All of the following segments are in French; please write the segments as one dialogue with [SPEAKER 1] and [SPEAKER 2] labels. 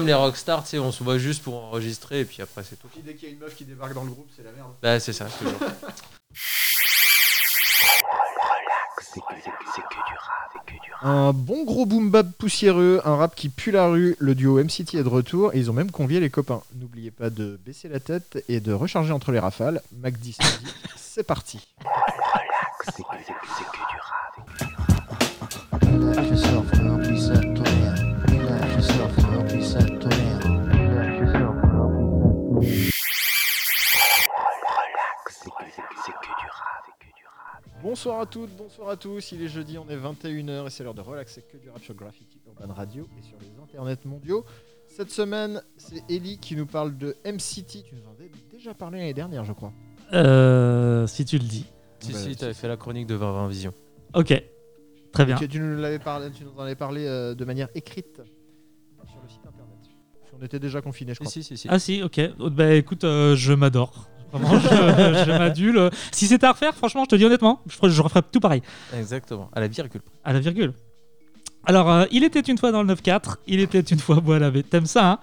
[SPEAKER 1] Comme les rockstars, tu sais, on se voit juste pour enregistrer et puis après c'est tout.
[SPEAKER 2] Puis dès qu'il y a une meuf qui débarque dans le groupe, c'est la merde.
[SPEAKER 1] Bah c'est ça, toujours.
[SPEAKER 2] Un bon gros boom bap poussiéreux, un rap qui pue la rue, le duo MCT est de retour et ils ont même convié les copains. N'oubliez pas de baisser la tête et de recharger entre les rafales. Mac 10 c'est parti. Bonsoir à toutes, bonsoir à tous. Il est jeudi, on est 21h et c'est l'heure de relaxer que du rap sur Graffiti Urban Radio et sur les internets mondiaux. Cette semaine, c'est Ellie qui nous parle de MCT. Tu nous en avais déjà parlé l'année dernière, je crois.
[SPEAKER 3] Euh, si tu le dis.
[SPEAKER 1] Si,
[SPEAKER 2] Bah,
[SPEAKER 1] si, t'avais fait la chronique de 2020 Vision.
[SPEAKER 3] Ok. Très bien.
[SPEAKER 2] Tu, nous l'avais parlé, tu nous en avais parlé euh, de manière écrite sur le site internet. On était déjà confinés, je crois.
[SPEAKER 1] si, si. si.
[SPEAKER 3] Ah si, ok. Bah écoute, euh, je m'adore. Vraiment, je, je m'adule. Si c'était à refaire, franchement, je te dis honnêtement, je, je referais tout pareil.
[SPEAKER 1] Exactement, à la virgule.
[SPEAKER 3] À la virgule. Alors, euh, il était une fois dans le 9-4, il était une fois bois lavé. T'aimes ça, hein?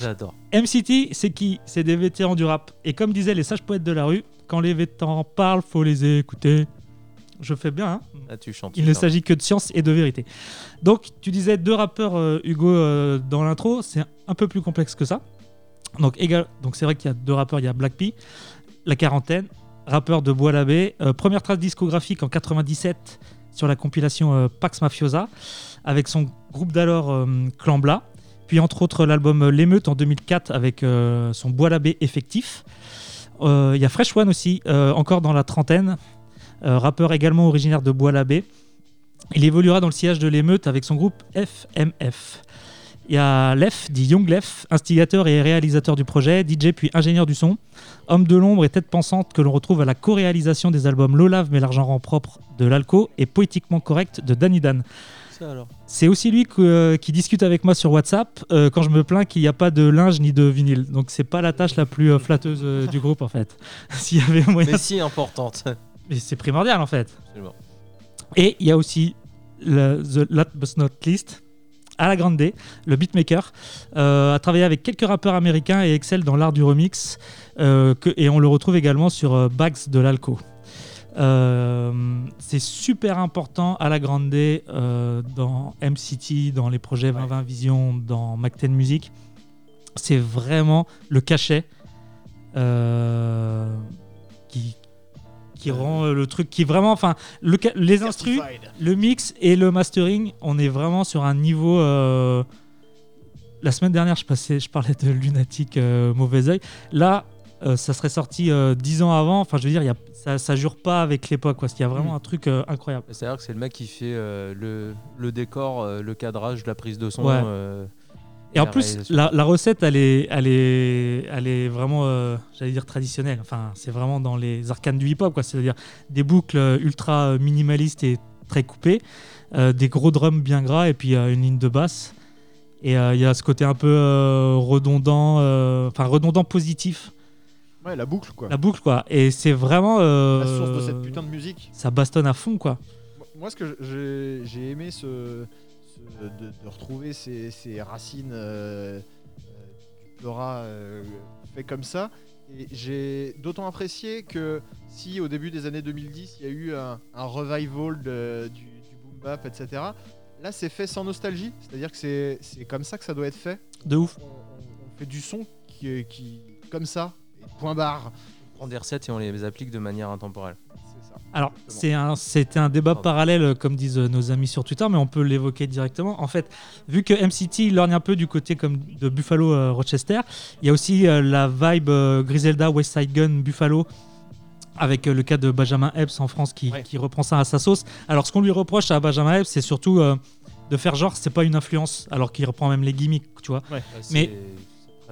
[SPEAKER 1] J'adore.
[SPEAKER 3] MCT, c'est qui? C'est des vétérans du rap. Et comme disaient les sages poètes de la rue, quand les vétérans parlent, faut les écouter. Je fais bien, hein?
[SPEAKER 1] Là, tu chantes.
[SPEAKER 3] Il ne s'agit que de science et de vérité. Donc, tu disais deux rappeurs, euh, Hugo, euh, dans l'intro. C'est un peu plus complexe que ça. Donc, égal, donc c'est vrai qu'il y a deux rappeurs. Il y a Black P, La Quarantaine, rappeur de Bois l'Abbé. Euh, première trace discographique en 97 sur la compilation euh, Pax Mafiosa, avec son groupe d'alors euh, Clan Blas. Puis, entre autres, l'album L'émeute en 2004 avec son Bois l'Abbé effectif. Il y a Fresh One aussi, encore dans la trentaine, rappeur également originaire de Bois-l'Abbé. Il évoluera dans le sillage de l'émeute avec son groupe FMF. Il y a Lef, dit Young Lef, instigateur et réalisateur du projet, DJ puis ingénieur du son, homme de l'ombre et tête pensante que l'on retrouve à la co-réalisation des albums L'Olave mais l'argent rend propre de l'Alco et Poétiquement correct de Danny Dan. C'est aussi lui que- euh, qui discute avec moi sur WhatsApp euh, quand je me plains qu'il n'y a pas de linge ni de vinyle. Donc c'est pas la tâche la plus euh, flatteuse euh, du groupe en fait. S'il y avait moyen
[SPEAKER 1] Mais si importante.
[SPEAKER 3] mais c'est primordial en fait.
[SPEAKER 1] Absolument.
[SPEAKER 3] Et il y a aussi The Last But Not Least, à la grande D, le beatmaker, euh, a travaillé avec quelques rappeurs américains et excelle dans l'art du remix. euh, que- et on le retrouve également sur euh, Bags de l'Alco. Euh, c'est super important à la grande D euh, dans MCT, dans les projets 2020 Vision, dans Mac10 Music. C'est vraiment le cachet euh, qui, qui rend euh, le truc qui vraiment enfin le les instrus le mix et le mastering on est vraiment sur un niveau euh, la semaine dernière je passais je parlais de lunatique euh, mauvais oeil là euh, ça serait sorti euh, dix ans avant enfin je veux dire il y a, ça, ça jure pas avec l'époque quoi parce qu'il y a vraiment
[SPEAKER 1] Mm.
[SPEAKER 3] un truc euh, incroyable
[SPEAKER 1] C'est-à-dire que c'est le mec qui fait euh, le, le décor, euh, le cadrage, la prise de son.
[SPEAKER 3] Ouais. Et en plus la, la recette elle est elle est elle est vraiment euh, j'allais dire traditionnelle. Enfin c'est vraiment dans les arcanes du hip hop quoi. C'est à dire des boucles euh, ultra euh, minimalistes et très coupées euh, des gros drums bien gras et puis euh, une ligne de basse. Et euh, il y a ce côté un peu euh, redondant euh, enfin redondant positif.
[SPEAKER 2] Ouais, la boucle quoi.
[SPEAKER 3] la boucle quoi. Et c'est vraiment euh,
[SPEAKER 2] La source de cette putain de musique.
[SPEAKER 3] ça bastonne à fond quoi.
[SPEAKER 2] Moi, ce que j'ai j'ai aimé, ce, de, de retrouver ces, ces racines euh, euh, du pleura euh, fait comme ça. Et j'ai d'autant apprécié que si au début des années 2010, il y a eu un, un revival de- du, du boom bap, etc. Là, c'est fait sans nostalgie. C'est-à-dire que c'est c'est comme ça que ça doit être fait.
[SPEAKER 3] de ouf
[SPEAKER 2] On, fait du son qui, qui comme ça, et point barre.
[SPEAKER 1] On prend des recettes et on les applique de manière intemporelle.
[SPEAKER 3] Alors,
[SPEAKER 2] Exactement.
[SPEAKER 3] c'est un, c'était un débat
[SPEAKER 1] Pardon.
[SPEAKER 3] parallèle, euh, comme disent euh, nos amis sur Twitter, mais on peut l'évoquer directement. En fait, vu que MCT lorgne un peu du côté comme de Buffalo euh, Rochester, il y a aussi euh, la vibe euh, Griselda West Side Gun Buffalo. Avec le cas de Benjamin Epps en France qui,
[SPEAKER 2] Ouais.
[SPEAKER 3] qui reprend ça à sa sauce. Alors, ce qu'on lui reproche à Benjamin Epps, c'est surtout de faire genre c'est pas une influence, alors qu'il reprend même les gimmicks, tu vois.
[SPEAKER 1] Ouais,
[SPEAKER 3] Mais-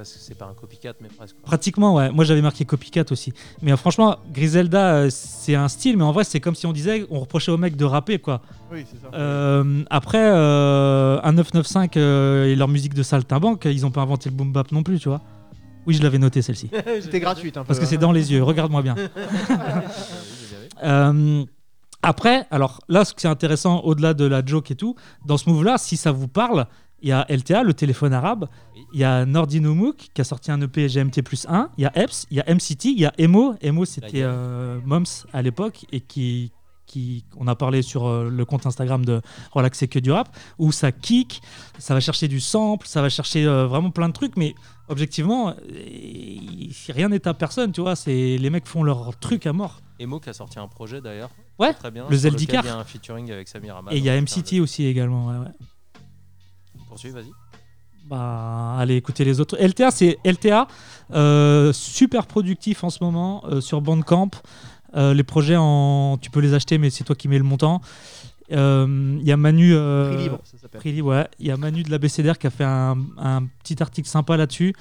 [SPEAKER 1] presque- c'est pas un copycat, mais presque. quoi.
[SPEAKER 3] Pratiquement, ouais. Moi, j'avais marqué copycat aussi. Mais euh, franchement, Griselda, euh, c'est un style, mais en vrai, c'est comme si on disait, on reprochait au mec de rapper, quoi.
[SPEAKER 2] Oui, c'est ça.
[SPEAKER 3] Euh, après, euh, un 995 euh, et leur musique de saltimbanque, ils ont pas inventé le boom bap non plus, tu vois. Oui, je l'avais noté celle-ci.
[SPEAKER 2] C'était gratuite un peu.
[SPEAKER 3] Parce que
[SPEAKER 2] hein.
[SPEAKER 3] c'est dans les yeux, regarde-moi bien. Euh, après, alors là, ce qui est intéressant, au-delà de la joke et tout, dans ce move-là, si ça vous parle, il y a LTA, le téléphone arabe, il y a Nordinoumouk qui a sorti un EP GMT plus 1, il y a EPS, il y a MCT, il y a Emo. Emo, c'était euh, Moms à l'époque et qui, qui, on a parlé sur euh, le compte Instagram de Relax c'est que du rap, où ça kick, ça va chercher du sample, ça va chercher euh, vraiment plein de trucs, mais objectivement, euh, rien n'est à personne, tu vois. C'est les mecs font leur truc à mort.
[SPEAKER 1] Emo qui a sorti un projet d'ailleurs.
[SPEAKER 3] Ouais,
[SPEAKER 1] Très bien.
[SPEAKER 3] le Zeldicar.
[SPEAKER 1] Il y a un featuring avec Samir Hamad.
[SPEAKER 3] et il y a MCT aussi également. ouais, ouais.
[SPEAKER 1] Poursuis, vas-y.
[SPEAKER 3] Bah, allez écouter les autres. LTA, c'est LTA, euh, super productif en ce moment euh, sur Bandcamp. Euh, les projets, en... tu peux les acheter, mais c'est toi qui mets le montant. Euh, Il y a Manu. euh,
[SPEAKER 2] Prix libre, ça s'appelle.
[SPEAKER 3] Prix libre, ouais. Il y a Manu de la BCDR qui a fait un, un petit article sympa là-dessus.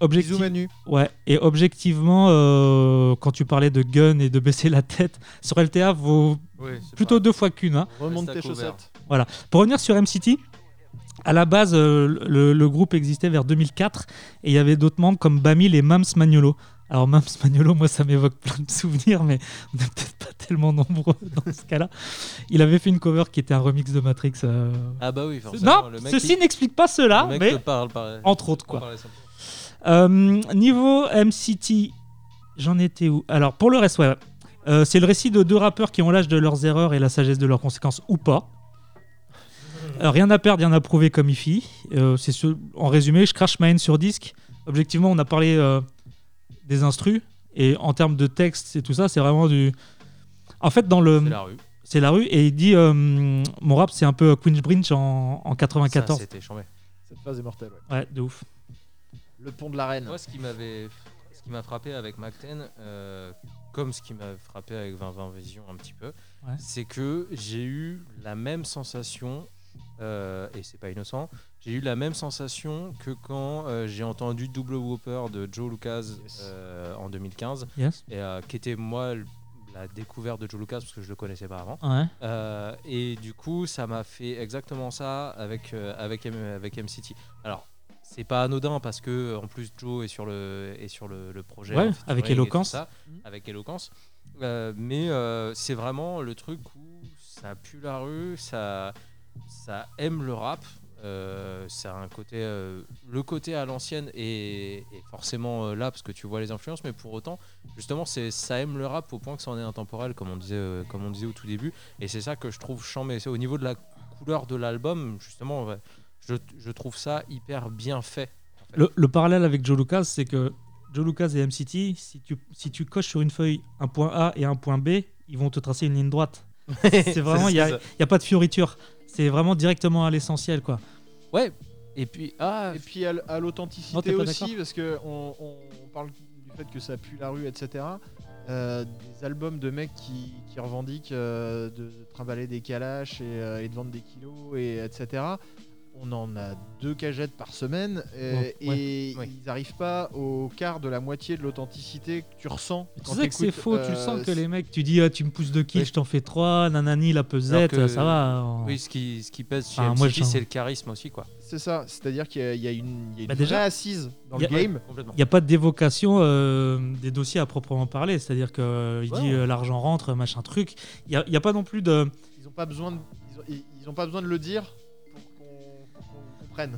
[SPEAKER 3] Objectif-
[SPEAKER 2] Bisous Manu.
[SPEAKER 3] Ouais, et objectivement, euh, quand tu parlais de gun et de baisser la tête, sur LTA, vaut
[SPEAKER 1] Oui,
[SPEAKER 3] plutôt deux fois qu'une. hein.
[SPEAKER 2] Remonte tes chaussettes.
[SPEAKER 3] Pour revenir sur MCT, à la base, euh, le, le groupe existait vers 2004 et il y avait d'autres membres comme Bamil et Mams Magnolo. Alors Mams Magnolo, moi ça m'évoque plein de souvenirs, mais on n'est peut-être pas tellement nombreux dans ce cas-là. Il avait fait une cover qui était un remix de Matrix. euh.
[SPEAKER 1] Ah bah oui, forcément.
[SPEAKER 3] Non,
[SPEAKER 1] le mec,
[SPEAKER 3] ceci n'explique pas cela,
[SPEAKER 1] le mec
[SPEAKER 3] mais
[SPEAKER 1] parle
[SPEAKER 3] entre autres quoi. Euh, niveau MCT, j'en étais où? Alors pour le reste, ouais. C'est le récit de deux rappeurs qui ont l'âge de leurs erreurs et la sagesse de leurs conséquences ou pas. Euh, rien à perdre, rien à prouver comme IFI. Euh, c'est ce- en résumé, je crache ma haine sur disque. Objectivement, on a parlé euh, des instrus et en termes de texte et tout ça, c'est vraiment du. En fait, dans le,
[SPEAKER 1] C'est la rue.
[SPEAKER 3] c'est la rue et il dit euh, mon rap, c'est un peu Queensbridge en, en
[SPEAKER 1] Ça,
[SPEAKER 3] 94.
[SPEAKER 1] c'était chambé.
[SPEAKER 2] Cette phase est mortelle. ouais.
[SPEAKER 3] ouais, de ouf.
[SPEAKER 2] Le pont de la reine.
[SPEAKER 1] Moi, ce qui m'avait, ce qui m'a frappé avec euh, comme ce qui m'a frappé avec 2020 Vision un petit peu,
[SPEAKER 3] Ouais.
[SPEAKER 1] c'est que j'ai eu la même sensation, euh, et c'est pas innocent, j'ai eu la même sensation que quand euh, j'ai entendu Double Whopper de Joe Lucas
[SPEAKER 2] Yes.
[SPEAKER 1] euh, en 2015,
[SPEAKER 3] Yes.
[SPEAKER 1] et euh, qui était moi la découverte de Joe Lucas parce que je le connaissais pas avant.
[SPEAKER 3] Ouais.
[SPEAKER 1] Euh, et du coup, ça m'a fait exactement ça avec, euh, avec, M- avec MCT. Alors, c'est pas anodin parce que en plus Joe est sur le, est sur le, le projet.
[SPEAKER 3] Ouais, avec Éloquence.
[SPEAKER 1] ça, avec éloquence. Euh, mais euh, c'est vraiment le truc où ça pue la rue, ça, ça aime le rap. Euh, ça a un côté, euh, le côté à l'ancienne est, est forcément euh, là parce que tu vois les influences, mais pour autant, justement, c'est ça aime le rap au point que ça en est intemporel, comme on disait, comme on disait au tout début. Et c'est ça que je trouve chambé. C'est au niveau de la couleur de l'album, justement, ouais, je, je trouve ça hyper bien fait.
[SPEAKER 3] Le, le parallèle avec Joe Lucas, c'est que Joe Lucas et MCT, si tu, si tu coches sur une feuille un point A et un point B, ils vont te tracer une ligne droite. C'est vraiment, il n'y a, a pas de fioriture. C'est vraiment directement à l'essentiel, quoi.
[SPEAKER 1] Ouais. Et puis, ah,
[SPEAKER 2] Et puis à, l- à
[SPEAKER 3] Non, t'es
[SPEAKER 2] l'authenticité
[SPEAKER 3] pas
[SPEAKER 2] aussi, parce que on, on parle du fait que ça pue la rue, etc. Euh, des albums de mecs qui, qui revendiquent euh, de, de trimballer des calaches et, euh, et de vendre des kilos, et, etc. On en a deux cagettes par semaine et,
[SPEAKER 3] ouais,
[SPEAKER 2] et
[SPEAKER 1] ouais.
[SPEAKER 2] ils n'arrivent pas au quart de la moitié de l'authenticité que tu ressens.
[SPEAKER 3] Tu
[SPEAKER 2] quand
[SPEAKER 3] sais que c'est faux, tu
[SPEAKER 2] euh,
[SPEAKER 3] sens que les mecs, tu dis, ah, tu me pousses de qui
[SPEAKER 1] Oui.
[SPEAKER 3] Je t'en fais trois, nanani, la pesette,
[SPEAKER 1] que-
[SPEAKER 3] ça va. on-
[SPEAKER 1] oui, ce qui, ce qui pèse chez MCT,
[SPEAKER 3] moi, je-
[SPEAKER 1] c'est le charisme aussi, quoi.
[SPEAKER 2] C'est ça, c'est-à-dire qu'il y a, y a une, il y a une
[SPEAKER 3] Bah, déjà,
[SPEAKER 2] vraie assise dans le game.
[SPEAKER 3] Il n'y a pas de dévocation euh, des dossiers à proprement parler. C'est-à-dire qu'il
[SPEAKER 1] Ouais,
[SPEAKER 3] dit
[SPEAKER 1] ouais.
[SPEAKER 3] euh, l'argent rentre, machin truc. Il n'y a, il y a pas non plus de.
[SPEAKER 2] Ils n'ont pas besoin de, ils ont, ils- ils ont pas besoin de le dire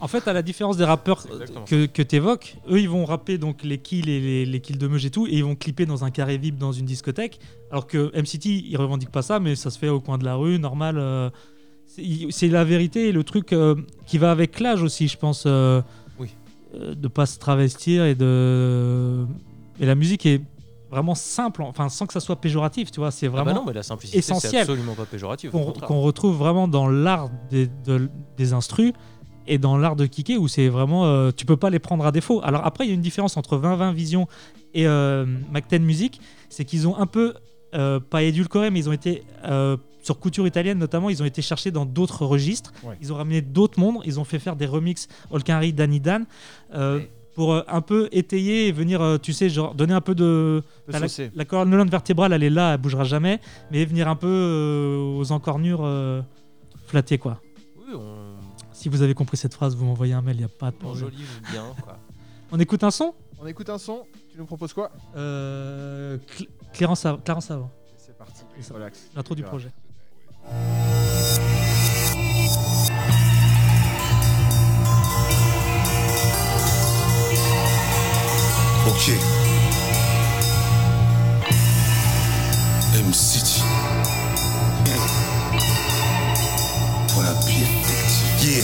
[SPEAKER 3] En fait, à la différence des rappeurs
[SPEAKER 1] exactement
[SPEAKER 3] que, que tu évoques, eux, ils vont rapper donc les kills et les, les kills de meute et tout, et ils vont clipper dans un carré VIP dans une discothèque. Alors que MCT, ils revendiquent pas ça, mais ça se fait au coin de la rue, normal. euh, c'est la vérité et le truc euh, qui va avec l'âge aussi, je pense. euh,
[SPEAKER 1] Oui.
[SPEAKER 3] euh, de pas se travestir et de. Et la musique est vraiment simple, enfin sans que ça soit péjoratif, tu vois. C'est
[SPEAKER 1] Ah bah
[SPEAKER 3] vraiment
[SPEAKER 1] non, mais la simplicité,
[SPEAKER 3] essentiel.
[SPEAKER 1] absolument pas péjoratif.
[SPEAKER 3] qu'on retrouve vraiment dans l'art des, de- des instrus et dans l'art de kicker où c'est vraiment euh, tu peux pas les prendre à défaut. Alors après il y a une différence entre 2020 Vision et euh, Mac10 Music, c'est qu'ils ont un peu euh, pas édulcoré mais ils ont été euh, sur couture italienne notamment, ils ont été cherchés dans d'autres registres.
[SPEAKER 2] Ouais.
[SPEAKER 3] Ils ont ramené d'autres mondes, ils ont fait faire des remixes Olkinry, Danny Dan euh,
[SPEAKER 1] Ouais.
[SPEAKER 3] pour un peu étayer et venir tu sais genre donner un peu de
[SPEAKER 2] peu
[SPEAKER 3] la, colonne vertébrale, elle est là, elle bougera jamais, mais venir un peu euh, aux encornures euh, flatter quoi.
[SPEAKER 1] Oui, on,
[SPEAKER 3] si vous avez compris cette phrase, vous m'envoyez un mail, il n'y a pas de problème.
[SPEAKER 1] Bon, joli, bien.
[SPEAKER 3] On écoute un son
[SPEAKER 2] On écoute un son. Tu nous proposes quoi?
[SPEAKER 3] Euh, Clarence, Clarence Avant.
[SPEAKER 2] C'est parti, relax.
[SPEAKER 3] L'intro du projet.
[SPEAKER 4] Ok. M-City.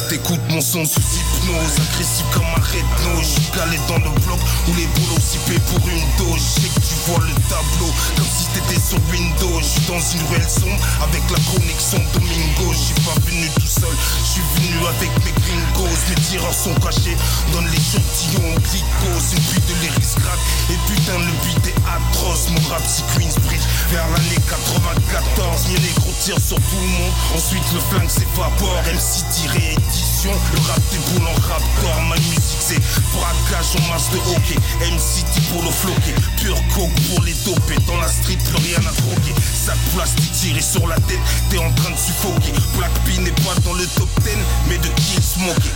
[SPEAKER 4] T'écoutes mon son sous hypnose, agressif comme un red Je suis calé dans le bloc où les boulots payent pour une dose. Je sais que tu vois le tableau comme si t'étais sur Windows. Je suis dans une ruelle sombre avec la connexion Domingo. Je suis pas venu tout seul, je suis venu avec mes gringos. Mes tireurs sont cachés dans l'échantillon glycose. Une pluie de lyrics crack et putain le beat est atroce. Mon rap c'est Queensbridge vers l'année 94. Mes négros sur tout le monde, ensuite le flingue s'évapore. MC tiré édition. Le rap déboule en raptor. Ma musique c'est braquage en masse de hockey. MCT pour le floquer. Pure coke pour les doper. Dans la street, plus rien à troquer. Sac plastique tiré sur la tête. T'es en train de suffoquer. Black P n'est pas dans le top 10, mais de kill smoker.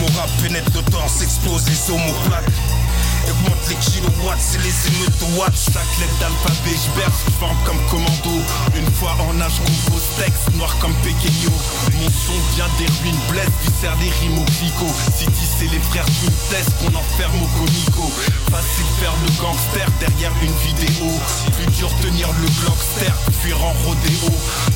[SPEAKER 4] Mon rap pénètre le temps, s'explose les homoplates. Augmente les kilowatts, c'est les émeutes de watch. Chaque lettre d'alphabet, j'berce, forme comme commando. Une fois en âge, compose texte, noir comme Pequeño. Mon son vient des ruines, blesse, viscère des rimes au clico. City, c'est les frères test qu'on enferme au comico. Facile faire le gangster derrière une vidéo. Plus dur tenir le blockster, fuir en rodéo.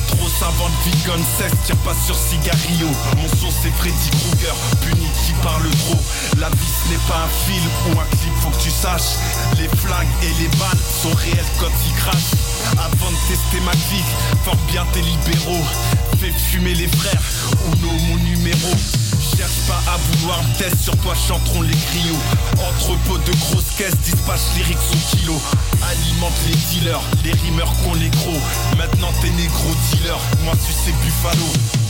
[SPEAKER 4] Trop savant de vegan cesse, tire pas sur cigario. Mon son c'est Freddy Krueger, puni qui parle trop. La vie ce n'est pas un film ou un clip faut que tu saches, les flingues et les balles sont réels quand ils crachent. Avant de tester ma clique, forme bien tes libéraux. Fais fumer les frères, ou non mon numéro. Cherche pas à vouloir test, sur toi chanteront les griots. Entrepôt de grosses caisses, dispatch lyriques sous kilo. Alimente les dealers, les rimeurs qu'on les gros. Maintenant t'es négro dealer, moi tu sais Buffalo.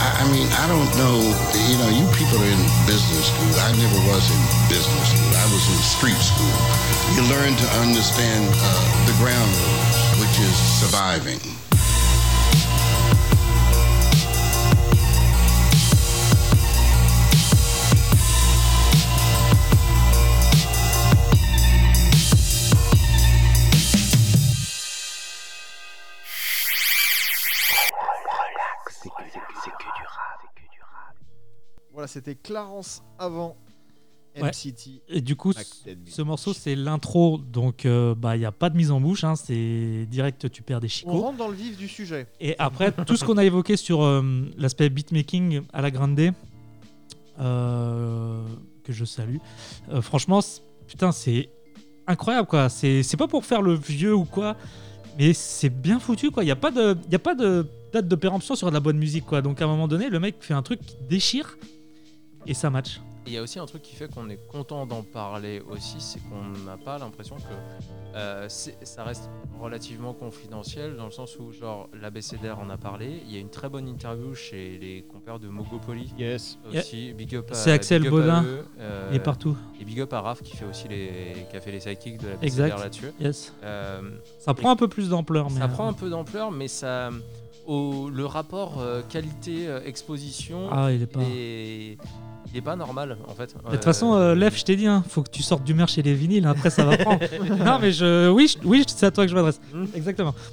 [SPEAKER 5] I, I mean, I don't know. You know, you people are in business school. I never was in business school. I was in street school. You learn to understand uh, the ground rules, which is surviving.
[SPEAKER 2] C'était Clarence avant
[SPEAKER 3] Ouais.
[SPEAKER 2] MCT.
[SPEAKER 3] Et du coup, ce- morceau, c'est l'intro, donc il n'y a pas de mise en bouche, hein, c'est direct, tu perds des
[SPEAKER 2] On
[SPEAKER 3] chicots.
[SPEAKER 2] rentre dans le vif du sujet.
[SPEAKER 3] Et après, tout ce qu'on a évoqué sur euh, l'aspect beatmaking à la grande, euh, que je salue, euh, franchement, putain, c'est incroyable, quoi. C'est c'est pas pour faire le vieux ou quoi, mais c'est bien foutu, quoi. Il n'y a pas de, y a pas de date de péremption sur de la bonne musique, quoi. Donc à un moment donné, le mec fait un truc qui déchire et ça match.
[SPEAKER 1] Et Il y a aussi un truc qui fait qu'on est content d'en parler aussi, c'est qu'on n'a pas l'impression que euh, ça reste relativement confidentiel dans le sens où genre l'ABCDR en a parlé. Il y a une très bonne interview chez les compères de Mogopoly
[SPEAKER 2] Yes.
[SPEAKER 1] aussi. Big up
[SPEAKER 3] C'est Axel
[SPEAKER 1] eux, euh,
[SPEAKER 3] est partout.
[SPEAKER 1] Et big up à Raph qui fait aussi les, qui a fait les sidekicks de la
[SPEAKER 3] Exact.
[SPEAKER 1] BCDR là-dessus.
[SPEAKER 3] Yes.
[SPEAKER 1] Euh,
[SPEAKER 3] Ça prend un peu plus d'ampleur,
[SPEAKER 1] ça
[SPEAKER 3] euh,
[SPEAKER 1] prend un peu d'ampleur, mais ça, au, le rapport euh, qualité-exposition
[SPEAKER 3] Ah, il est pas.
[SPEAKER 1] est, il est pas normal en fait.
[SPEAKER 3] De toute façon, euh, Lev, je t'ai dit, hein, faut que tu sortes du merch et les vinyles, hein, après ça va prendre. non, mais je, oui, je- oui, c'est à toi que je m'adresse.
[SPEAKER 1] Hmm.
[SPEAKER 3] Exactement.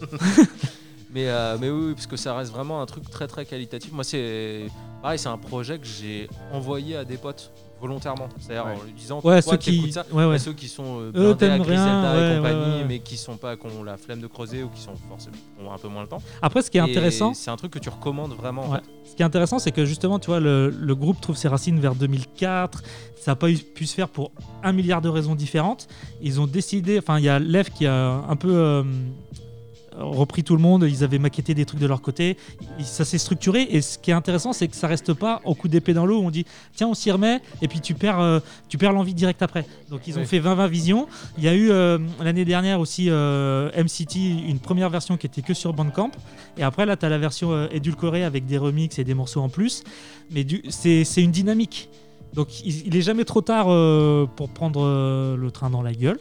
[SPEAKER 1] Mais, euh, mais oui, oui, parce que ça reste vraiment un truc très très qualitatif. Moi, c'est pareil, c'est un projet que j'ai envoyé à des potes volontairement. C'est-à-dire
[SPEAKER 2] Ouais.
[SPEAKER 1] en lui disant
[SPEAKER 3] Ouais,
[SPEAKER 1] toi,
[SPEAKER 3] ceux qui,
[SPEAKER 1] t'écoutes ça.
[SPEAKER 3] ouais, ouais.
[SPEAKER 1] Et ceux qui sont euh,
[SPEAKER 3] Eux,
[SPEAKER 1] blindés à
[SPEAKER 3] t'aimes
[SPEAKER 1] Griselda
[SPEAKER 3] rien,
[SPEAKER 1] et compagnie,
[SPEAKER 3] ouais, ouais.
[SPEAKER 1] mais qui sont pas, qui ont la flemme de creuser ou qui sont forcément ont un peu moins le temps.
[SPEAKER 3] Après, ce qui est
[SPEAKER 1] Et
[SPEAKER 3] intéressant,
[SPEAKER 1] c'est un truc que tu recommandes vraiment. en
[SPEAKER 3] Ouais.
[SPEAKER 1] fait.
[SPEAKER 3] ce qui est intéressant, c'est que justement, tu vois, le, le groupe trouve ses racines vers 2004. Ça n'a pas eu- pu se faire pour un milliard de raisons différentes. Ils ont décidé, enfin, il y a Lev qui a un peu euh, repris tout le monde. Ils avaient maquetté des trucs de leur côté. Ça s'est structuré. Et ce qui est intéressant, c'est que ça reste pas au coup d'épée dans l'eau où on dit tiens, on s'y remet. Et puis tu perds, euh, tu perds l'envie direct après. Donc ils ont fait 20-20 visions. Il y a eu euh, l'année dernière aussi euh, MCT, une première version qui était que sur Bandcamp. Et après, là, tu as la version édulcorée avec des remixes et des morceaux en plus. Mais c'est c'est une dynamique. Donc, il, il est jamais trop tard pour prendre le train dans la gueule.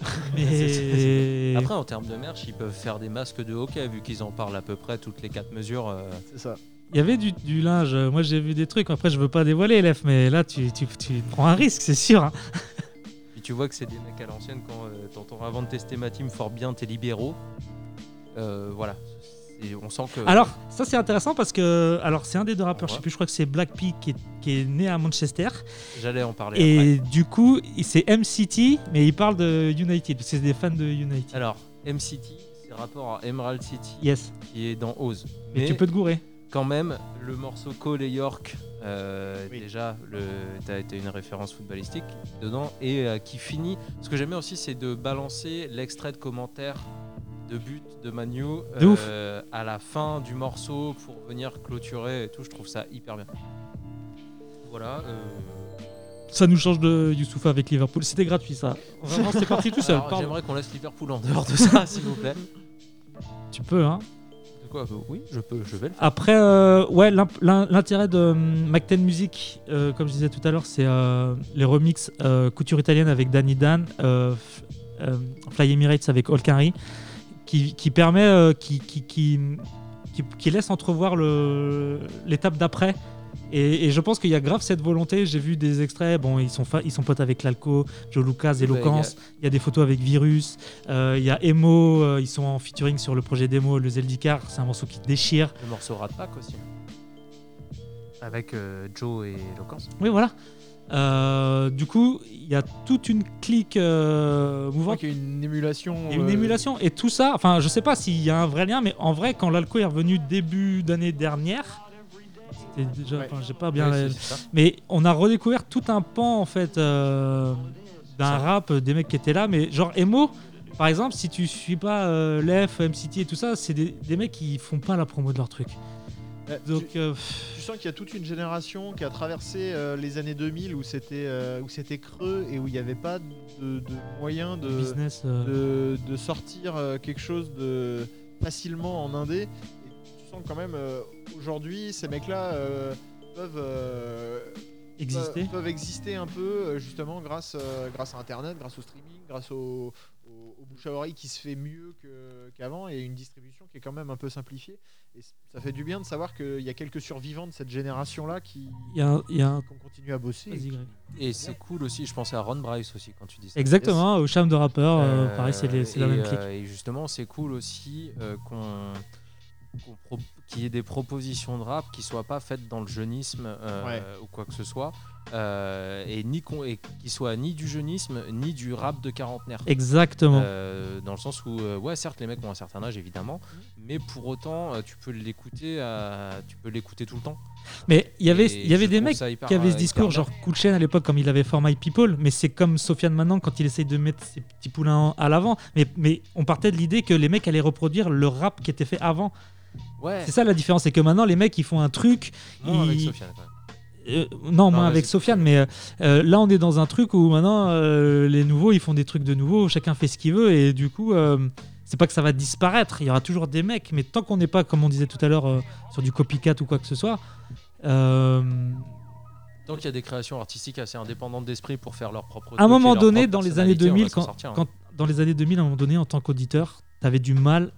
[SPEAKER 3] Mais
[SPEAKER 1] Après, en termes de merch, ils peuvent faire des masques de hockey vu qu'ils en parlent à peu près toutes les quatre mesures. euh,
[SPEAKER 2] C'est ça.
[SPEAKER 3] il y avait du, du linge. Moi, j'ai vu des trucs. Après, je veux pas dévoiler, Lef, mais là, tu, tu- tu prends un risque, c'est sûr. hein.
[SPEAKER 1] Puis tu vois que c'est des mecs à l'ancienne quand euh, t'entends avant de tester ma team fort bien tes libéraux. Euh, voilà. Et on sent que.
[SPEAKER 3] Alors, ça c'est intéressant parce que. Alors, c'est un des deux rappeurs,
[SPEAKER 1] Ouais.
[SPEAKER 3] je sais plus, je crois que c'est Black P qui est, qui est né à Manchester.
[SPEAKER 1] J'allais en parler
[SPEAKER 3] Et du coup, c'est MCT, mais il parle de United. C'est des fans de United.
[SPEAKER 1] Alors, MCT, c'est rapport à Emerald City,
[SPEAKER 3] Yes.
[SPEAKER 1] qui est dans Oz.
[SPEAKER 3] Mais, tu peux te gourer.
[SPEAKER 1] quand même, le morceau Cole et York, euh,
[SPEAKER 2] Oui.
[SPEAKER 1] déjà, tu as été une référence footballistique dedans, et euh, qui finit. Ce que j'aime bien aussi, c'est de balancer l'extrait de commentaire de but de Manu euh, à la fin du morceau pour venir clôturer et tout. Je trouve ça hyper bien. Voilà. euh,
[SPEAKER 3] Ça nous change de Youssoufa avec Liverpool. C'était gratuit ça. Vraiment, c'est parti tout seul.
[SPEAKER 1] J'aimerais qu'on laisse Liverpool en dehors de ça, s'il vous plaît.
[SPEAKER 3] Tu peux, hein.
[SPEAKER 1] De quoi euh, Oui, je peux, je vais le faire.
[SPEAKER 3] Après, euh, ouais, l'intérêt de hum, Mac 10 Music, comme je disais tout à l'heure, c'est les remixes couture italienne avec Danny Dan, Fly Emirates avec Olkari, qui, qui permet, euh, qui, qui, qui, qui- laisse entrevoir l'étape d'après. Et, et je pense qu'il y a grave cette volonté. J'ai vu des extraits. Bon, ils sont, ils sont potes avec l'Alco, Joe Lucas, Eloquence. Il y a des photos avec Virus. euh, Il y a Emo. euh, ils sont en featuring sur le projet démo, le Zeldicar. C'est un morceau qui déchire.
[SPEAKER 1] Le morceau Rat Pack aussi. Avec euh, Joe et Locance.
[SPEAKER 3] Oui, voilà. Euh, du coup, il y a toute une clique euh, mouvante.
[SPEAKER 2] qu'il y a une émulation.
[SPEAKER 3] Il y a une
[SPEAKER 2] euh,
[SPEAKER 3] émulation et tout ça. Enfin, je sais pas s'il y a un vrai lien, mais en vrai, quand l'alco est revenu début d'année dernière, c'était déjà.
[SPEAKER 2] Ouais.
[SPEAKER 3] J'ai pas bien.
[SPEAKER 1] Ouais,
[SPEAKER 3] mais on a redécouvert tout un pan en fait euh, d'un rap, euh, des mecs qui étaient là, mais genre emo. Par exemple, si tu suis pas euh, Lef, MCT et tout ça, c'est des, des mecs qui font pas la promo de leur truc. Donc,
[SPEAKER 2] tu,
[SPEAKER 3] euh,
[SPEAKER 2] tu sens qu'il y a toute une génération qui a traversé euh, les années 2000 où c'était euh, où c'était creux et où il n'y avait pas de, de moyens de,
[SPEAKER 3] business.
[SPEAKER 2] de, de sortir quelque chose de facilement en indé. Et tu sens quand même aujourd'hui ces mecs-là peuvent
[SPEAKER 3] exister.
[SPEAKER 2] peuvent, exister un peu justement grâce, grâce à Internet, grâce au streaming, grâce au bouche à oreille qui se fait mieux qu'avant et une distribution qui est quand même un peu simplifiée. Et ça fait du bien de savoir qu'il y a quelques survivants de cette génération-là qui,
[SPEAKER 3] Il y a un- il y a un-
[SPEAKER 2] qui ont continué à bosser.
[SPEAKER 1] Et c'est cool aussi, je pensais à Ron Bryce aussi quand tu dis ça.
[SPEAKER 3] Exactement, au charme de rappeur, euh,
[SPEAKER 1] Euh,
[SPEAKER 3] pareil, c'est la même
[SPEAKER 1] euh,
[SPEAKER 3] clique.
[SPEAKER 1] et justement, c'est cool aussi euh, qu'on qu'il y ait des propositions de rap qui soient pas faites dans le jeunisme euh,
[SPEAKER 2] Ouais.
[SPEAKER 1] ou quoi que ce soit, euh, et ni qu'on- et qui soient ni du jeunisme ni du rap de quarantenaire.
[SPEAKER 3] Exactement.
[SPEAKER 1] Euh, dans le sens où, euh, ouais, certes, les mecs ont un certain âge, évidemment, mais pour autant, euh, tu peux l'écouter, tu peux l'écouter tout le temps.
[SPEAKER 3] mais il y avait,
[SPEAKER 1] Et
[SPEAKER 3] il y avait
[SPEAKER 1] je
[SPEAKER 3] des mecs
[SPEAKER 1] hyper,
[SPEAKER 3] qui avaient ce discours, genre Chain à l'époque, comme il avait For My People, mais c'est comme Sofiane maintenant quand il essaye de mettre ses petits poulains à l'avant. Mais, mais on partait de l'idée que les mecs allaient reproduire le rap qui était fait avant.
[SPEAKER 1] Ouais,
[SPEAKER 3] C'est ça la différence, c'est que maintenant les mecs ils font un truc.
[SPEAKER 1] moins avec
[SPEAKER 3] ils-
[SPEAKER 1] Sofiane. quand même.
[SPEAKER 3] Euh, non, moins
[SPEAKER 1] vas-y.
[SPEAKER 3] avec Sofiane, mais euh, là on est dans un truc où maintenant euh, les nouveaux ils font des trucs de nouveau, chacun fait ce qu'il veut et du coup euh, c'est pas que ça va disparaître, il y aura toujours des mecs, mais tant qu'on n'est pas, comme on disait tout à l'heure, euh, sur du copycat ou quoi que ce soit, euh,
[SPEAKER 1] Tant qu'il y a des créations artistiques assez indépendantes d'esprit pour faire leur propre.
[SPEAKER 3] à un moment donné, dans les années
[SPEAKER 1] personnalité, on va
[SPEAKER 3] 2000,
[SPEAKER 1] s'en
[SPEAKER 3] quand,
[SPEAKER 1] sortir, hein.
[SPEAKER 3] quand- dans les années 2000, à un moment donné, en tant qu'auditeur, t'avais du mal,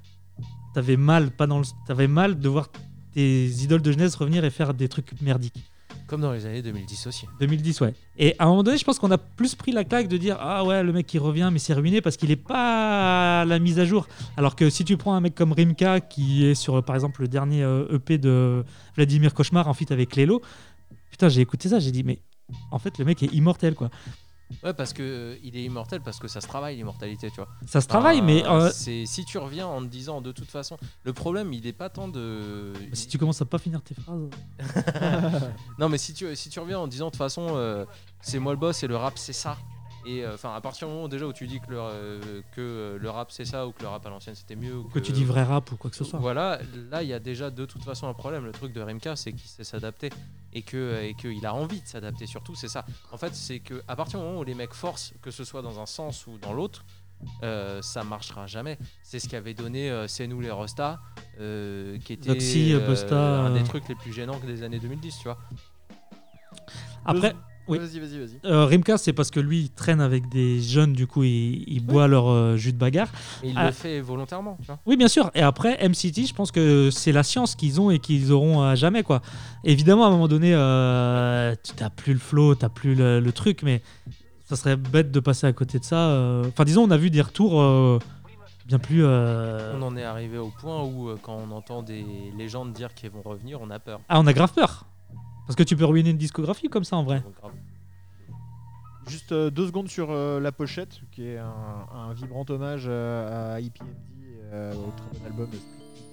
[SPEAKER 3] t'avais mal, pas dans le, t'avais mal de voir tes idoles de jeunesse revenir et faire des trucs merdiques.
[SPEAKER 1] Comme dans les années 2010 aussi.
[SPEAKER 3] 2010, ouais. Et à un moment donné, je pense qu'on a plus pris la claque de dire Ah ouais, le mec qui revient, mais c'est ruiné parce qu'il est pas la mise à jour. Alors que si tu prends un mec comme Rimka, qui est sur par exemple le dernier euh, EP de Vladimir Cauchemar en feat avec Lelo, putain, j'ai écouté ça, j'ai dit Mais en fait, le mec est immortel quoi.
[SPEAKER 1] Ouais, parce que euh, il est immortel, parce que ça se travaille l'immortalité, tu vois.
[SPEAKER 3] Ça se travaille, mais euh,
[SPEAKER 1] c'est si tu reviens en te disant de toute façon, le problème il est pas tant de.
[SPEAKER 3] si tu commences à pas finir tes phrases.
[SPEAKER 1] non, mais si tu si tu reviens en disant de toute façon, euh, c'est moi le boss et le rap c'est ça. Et euh, enfin, à partir du moment déjà où tu dis que le, euh, que euh, le rap c'est ça ou que le rap à l'ancienne c'était mieux ou
[SPEAKER 3] Que tu dis vrai rap ou quoi que ce soit.
[SPEAKER 1] Voilà, là il y a déjà de toute façon un problème. Le truc de Rimka, c'est qu'il sait s'adapter et que et qu'il a envie de s'adapter surtout. C'est ça. En fait, c'est que à partir du moment où les mecs forcent, que ce soit dans un sens ou dans l'autre, euh, ça marchera jamais. C'est ce qu'avait donné euh, C'est nous les Rostas, euh, qui était
[SPEAKER 3] Doxy,
[SPEAKER 1] euh,
[SPEAKER 3] Busta,
[SPEAKER 1] un des trucs les plus gênants des années 2010, tu vois.
[SPEAKER 3] Après, oui.
[SPEAKER 2] Vas-y, vas-y, vas-y.
[SPEAKER 3] euh, Rimka, c'est parce que lui, il traîne avec des jeunes, du coup, il, il boit leur euh, jus de bagarre.
[SPEAKER 1] Et il
[SPEAKER 3] Ah.
[SPEAKER 1] le fait volontairement, tu vois.
[SPEAKER 3] Oui, bien sûr. Et après, MCT, je pense que c'est la science qu'ils ont et qu'ils auront à jamais, quoi. Évidemment, à un moment donné, euh, tu n'as plus le flow, tu n'as plus le, le truc, mais ça serait bête de passer à côté de ça. Enfin, disons, on a vu des retours bien plus. euh,
[SPEAKER 1] On en est arrivé au point où, euh, quand on entend des légendes dire qu'ils vont revenir, on a peur.
[SPEAKER 3] Ah, on a grave peur. Parce que tu peux ruiner une discographie comme ça en vrai.
[SPEAKER 2] Juste euh, deux secondes sur euh, la pochette, qui est un, un vibrant hommage euh, à IPMD euh, au très bon album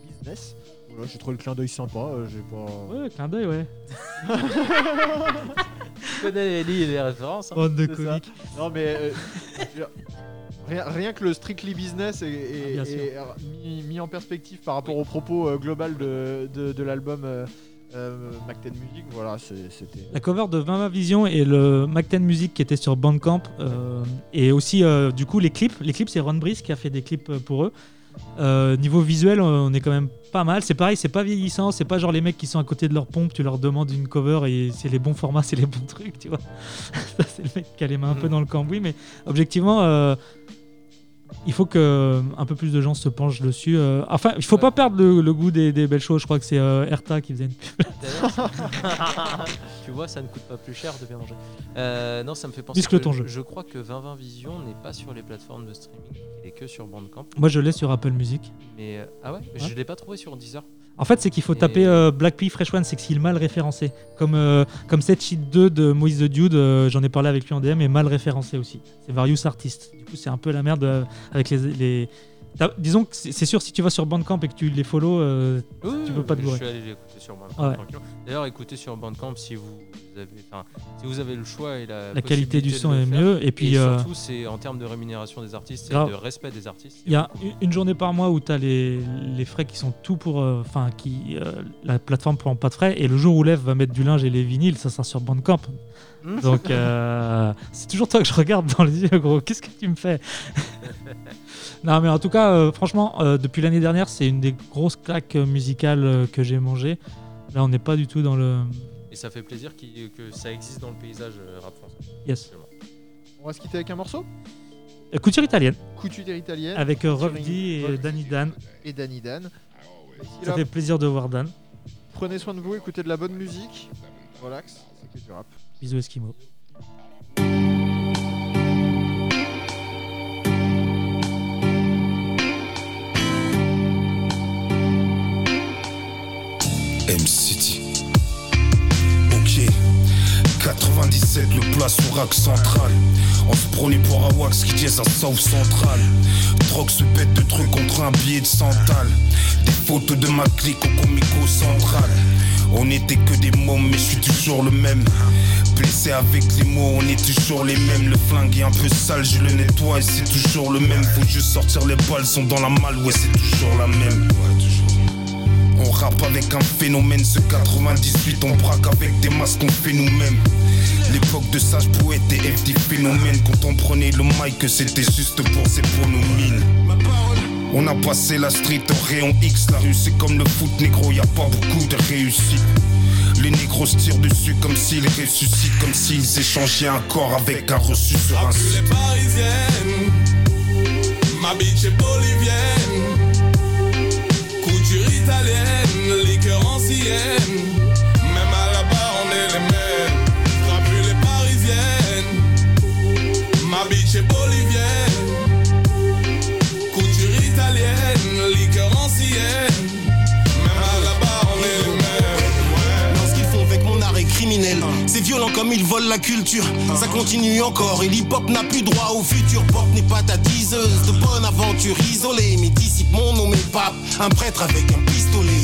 [SPEAKER 2] Business. Voilà, j'ai trouvé le clin d'œil sympa. euh, j'ai pas.
[SPEAKER 3] Ouais, clin d'œil, ouais.
[SPEAKER 1] Tu connais les, les références hein
[SPEAKER 3] Bande de.
[SPEAKER 2] Non mais euh, je rien, rien que le strictly business est, est mis, mis en perspective par rapport au propos euh, global de, de, de l'album euh, euh, Mac 10 Music. Voilà, c'était.
[SPEAKER 3] La cover de 20 Vision et le Mac 10 Music qui était sur Bandcamp. euh, et aussi, euh, du coup, les clips. Les clips, c'est Ron Brice qui a fait des clips pour eux. Niveau visuel, on est quand même pas mal. C'est pareil, c'est pas vieillissant. C'est pas genre les mecs qui sont à côté de leur pompe, tu leur demandes une cover et c'est les bons formats, c'est les bons trucs, tu vois. Ça, c'est le mec qui a les mains un peu
[SPEAKER 1] Mhm.
[SPEAKER 3] dans le cambouis. Mais objectivement, il faut que euh, un peu plus de gens se penchent dessus. euh. Enfin, il faut
[SPEAKER 1] Ouais.
[SPEAKER 3] pas perdre le, le goût des, des belles choses. Je crois que c'est euh, Erta qui faisait une pub.
[SPEAKER 1] Tu vois, ça ne coûte pas plus cher de bien manger. Euh, non, ça me fait penser. Que
[SPEAKER 3] ton
[SPEAKER 1] je,
[SPEAKER 3] jeu.
[SPEAKER 1] je crois que 2020 Vision n'est pas sur les plateformes de streaming, il est que sur Bandcamp.
[SPEAKER 3] Moi, je l'ai sur Apple Music.
[SPEAKER 1] Mais euh, ah ouais, je l'ai pas trouvé sur Deezer.
[SPEAKER 3] En fait, c'est qu'il faut taper euh, Black Pea Fresh One, c'est que s'il est mal référencé. Comme, euh, comme cette sheet 2 de Moïse the Dude, euh, j'en ai parlé avec lui en DM, est mal référencé aussi. C'est Various Artists. Du coup, c'est un peu la merde euh, avec les. les- Disons que c'est sûr, si tu vas sur Bandcamp et que tu les follow,
[SPEAKER 1] Oui,
[SPEAKER 3] Tu peux pas te
[SPEAKER 1] je
[SPEAKER 3] bourrer.
[SPEAKER 1] suis allé l'écouter sur Bandcamp.
[SPEAKER 3] Ouais.
[SPEAKER 1] D'ailleurs, écoutez sur Bandcamp si vous avez, si vous avez le choix et la,
[SPEAKER 3] la qualité du son est
[SPEAKER 1] faire.
[SPEAKER 3] mieux. Et puis,
[SPEAKER 1] et
[SPEAKER 3] euh,
[SPEAKER 1] surtout, c'est en termes de rémunération des artistes et
[SPEAKER 3] Grave.
[SPEAKER 1] de respect des artistes.
[SPEAKER 3] il y a une- journée par mois où tu as les, les frais qui sont tout pour. euh, Enfin, qui euh, la plateforme prend pas de frais. Et le jour où Lev va mettre du linge et les vinyles, ça sera sur Bandcamp.
[SPEAKER 1] mieux.
[SPEAKER 3] Donc, euh, c'est toujours toi que je regarde dans les yeux, gros. Qu'est-ce que tu me fais? Non, mais en tout cas, euh, franchement, euh, depuis l'année dernière, c'est une des grosses claques euh, musicales euh, que j'ai mangées. Là, on n'est pas du tout dans le.
[SPEAKER 1] Et ça fait plaisir que ça existe dans le paysage euh, rap français.
[SPEAKER 3] Yes.
[SPEAKER 2] On va se quitter avec un morceau.
[SPEAKER 3] Euh, Couture italienne,
[SPEAKER 2] Couture italienne.
[SPEAKER 3] avec euh, Ruffdy et Danny Dan.
[SPEAKER 2] et Danny Dan.
[SPEAKER 3] Ça fait plaisir de voir Dan.
[SPEAKER 2] Prenez soin de vous, écoutez de la bonne musique. Relax, c'est du rap.
[SPEAKER 3] Bisous, Eskimo.
[SPEAKER 4] M-City. Ok. 97, le plat sur rack central. On se prenait pour un wax qui disait à South Central. Drogue se bête de trucs contre un billet de santal. Des photos de ma clique au comico central. On était que des mômes, mais je suis toujours le même. Blessé avec les mots, on est toujours les mêmes. Le flingue est un peu sale, je le nettoie et c'est toujours le même. Faut juste sortir les balles, sont dans la malle, ouais, c'est toujours la même. On rappe avec un phénomène, ce 98, on braque avec des masques qu'on fait nous-mêmes. L'époque de sage poète et FD phénomène, quand on prenait le mic, c'était juste pour ses mines. On a passé la street au rayon X, la rue c'est comme le foot négro, y a pas beaucoup de réussite. Les négros se tirent dessus comme s'ils ressuscitent, comme s'ils échangeaient un corps avec un reçu sur un site.
[SPEAKER 6] les parisiennes, ma bitch est bolivienne. Couture italienne, liqueur ancienne. Même à la barre, on est les mêmes. Plus les parisiennes, ma bitch est bolivienne.
[SPEAKER 7] Comme ils volent la culture. Ça continue encore et l'hip-hop n'a plus droit au futur. Porte n'est pas ta diseuse de bonne aventure isolée. Mais dissipe mon nom, mes papes, un prêtre avec un pistolet.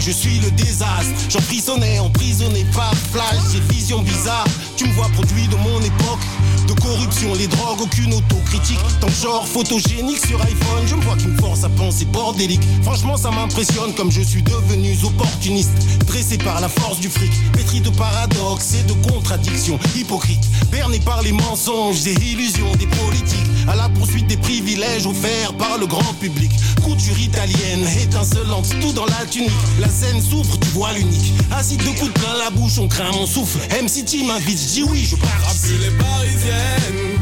[SPEAKER 7] Je suis le désastre. J'emprisonnais, emprisonné par flash. J'ai vision bizarre, tu me vois produit de mon époque. De corruption, les drogues, aucune autocritique. Que genre photogénique sur iPhone, je me vois qui me force à penser bordélique. Franchement, ça m'impressionne comme je suis devenu opportuniste. Dressé par la force du fric, pétri de paradoxes et de contradictions. Hypocrite, berné par les mensonges et illusions des politiques. À la poursuite des privilèges offerts par le grand public. Couture italienne, étincelante, tout dans la tunique. La scène souffre, tu vois l'unique. Assis deux coups de la bouche, on craint mon souffle. MCT m'invite, je dis oui, je participe.
[SPEAKER 6] Plus les parisiennes,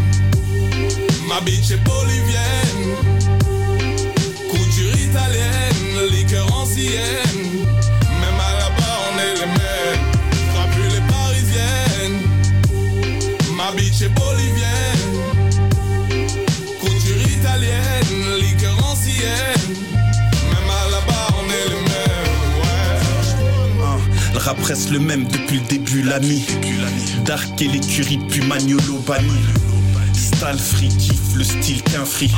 [SPEAKER 6] ma bitch est bolivienne. Couture italienne, liqueur ancienne. Même à la barre, on est les mêmes. Plus les parisiennes, ma bitch est bolivienne. Couture italienne.
[SPEAKER 8] Rap reste le même depuis le début, l'ami. Dark et l'écurie, puis Magnolo banni. Stal free, kiff le style qu'un free.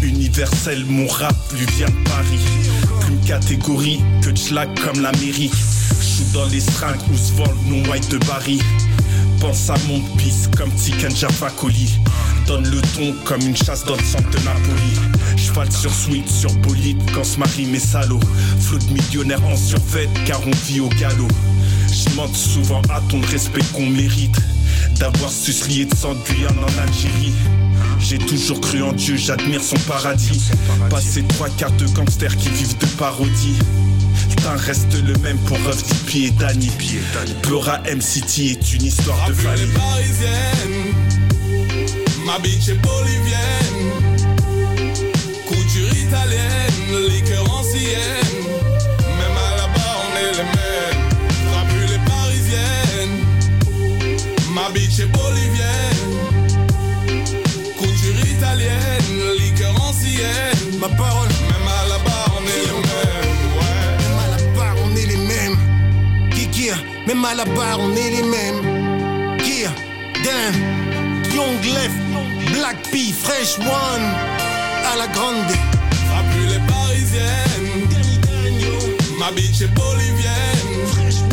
[SPEAKER 8] Universel, mon rap lui vient de Paris. Une catégorie que de schlag comme l'Amérique. J'suis dans les seringues où se non white de Barry. Pense à mon pisse comme Tiken Java Coli. Donne le ton comme une chasse dans le centre de Napoli. Cheval sur suite, sur bolide quand se marient mes salauds. Flot de millionnaires en survêt car on vit au galop. Je souvent à ton respect qu'on mérite D'avoir su de sang en Algérie J'ai toujours cru en Dieu, j'admire son paradis Passer trois quarts de gangsters qui vivent de parodie Putain reste le même pour Ruff, Dippy et Danny Pleura M-City est une histoire de famille
[SPEAKER 6] les parisiennes, ma bitch est bolivienne. Même à la barre, on est les mêmes.
[SPEAKER 7] Gear, damn, Young Left, Black P, Fresh One, à la grande.
[SPEAKER 6] Rappelle les parisiennes, ma bitch est bolivienne.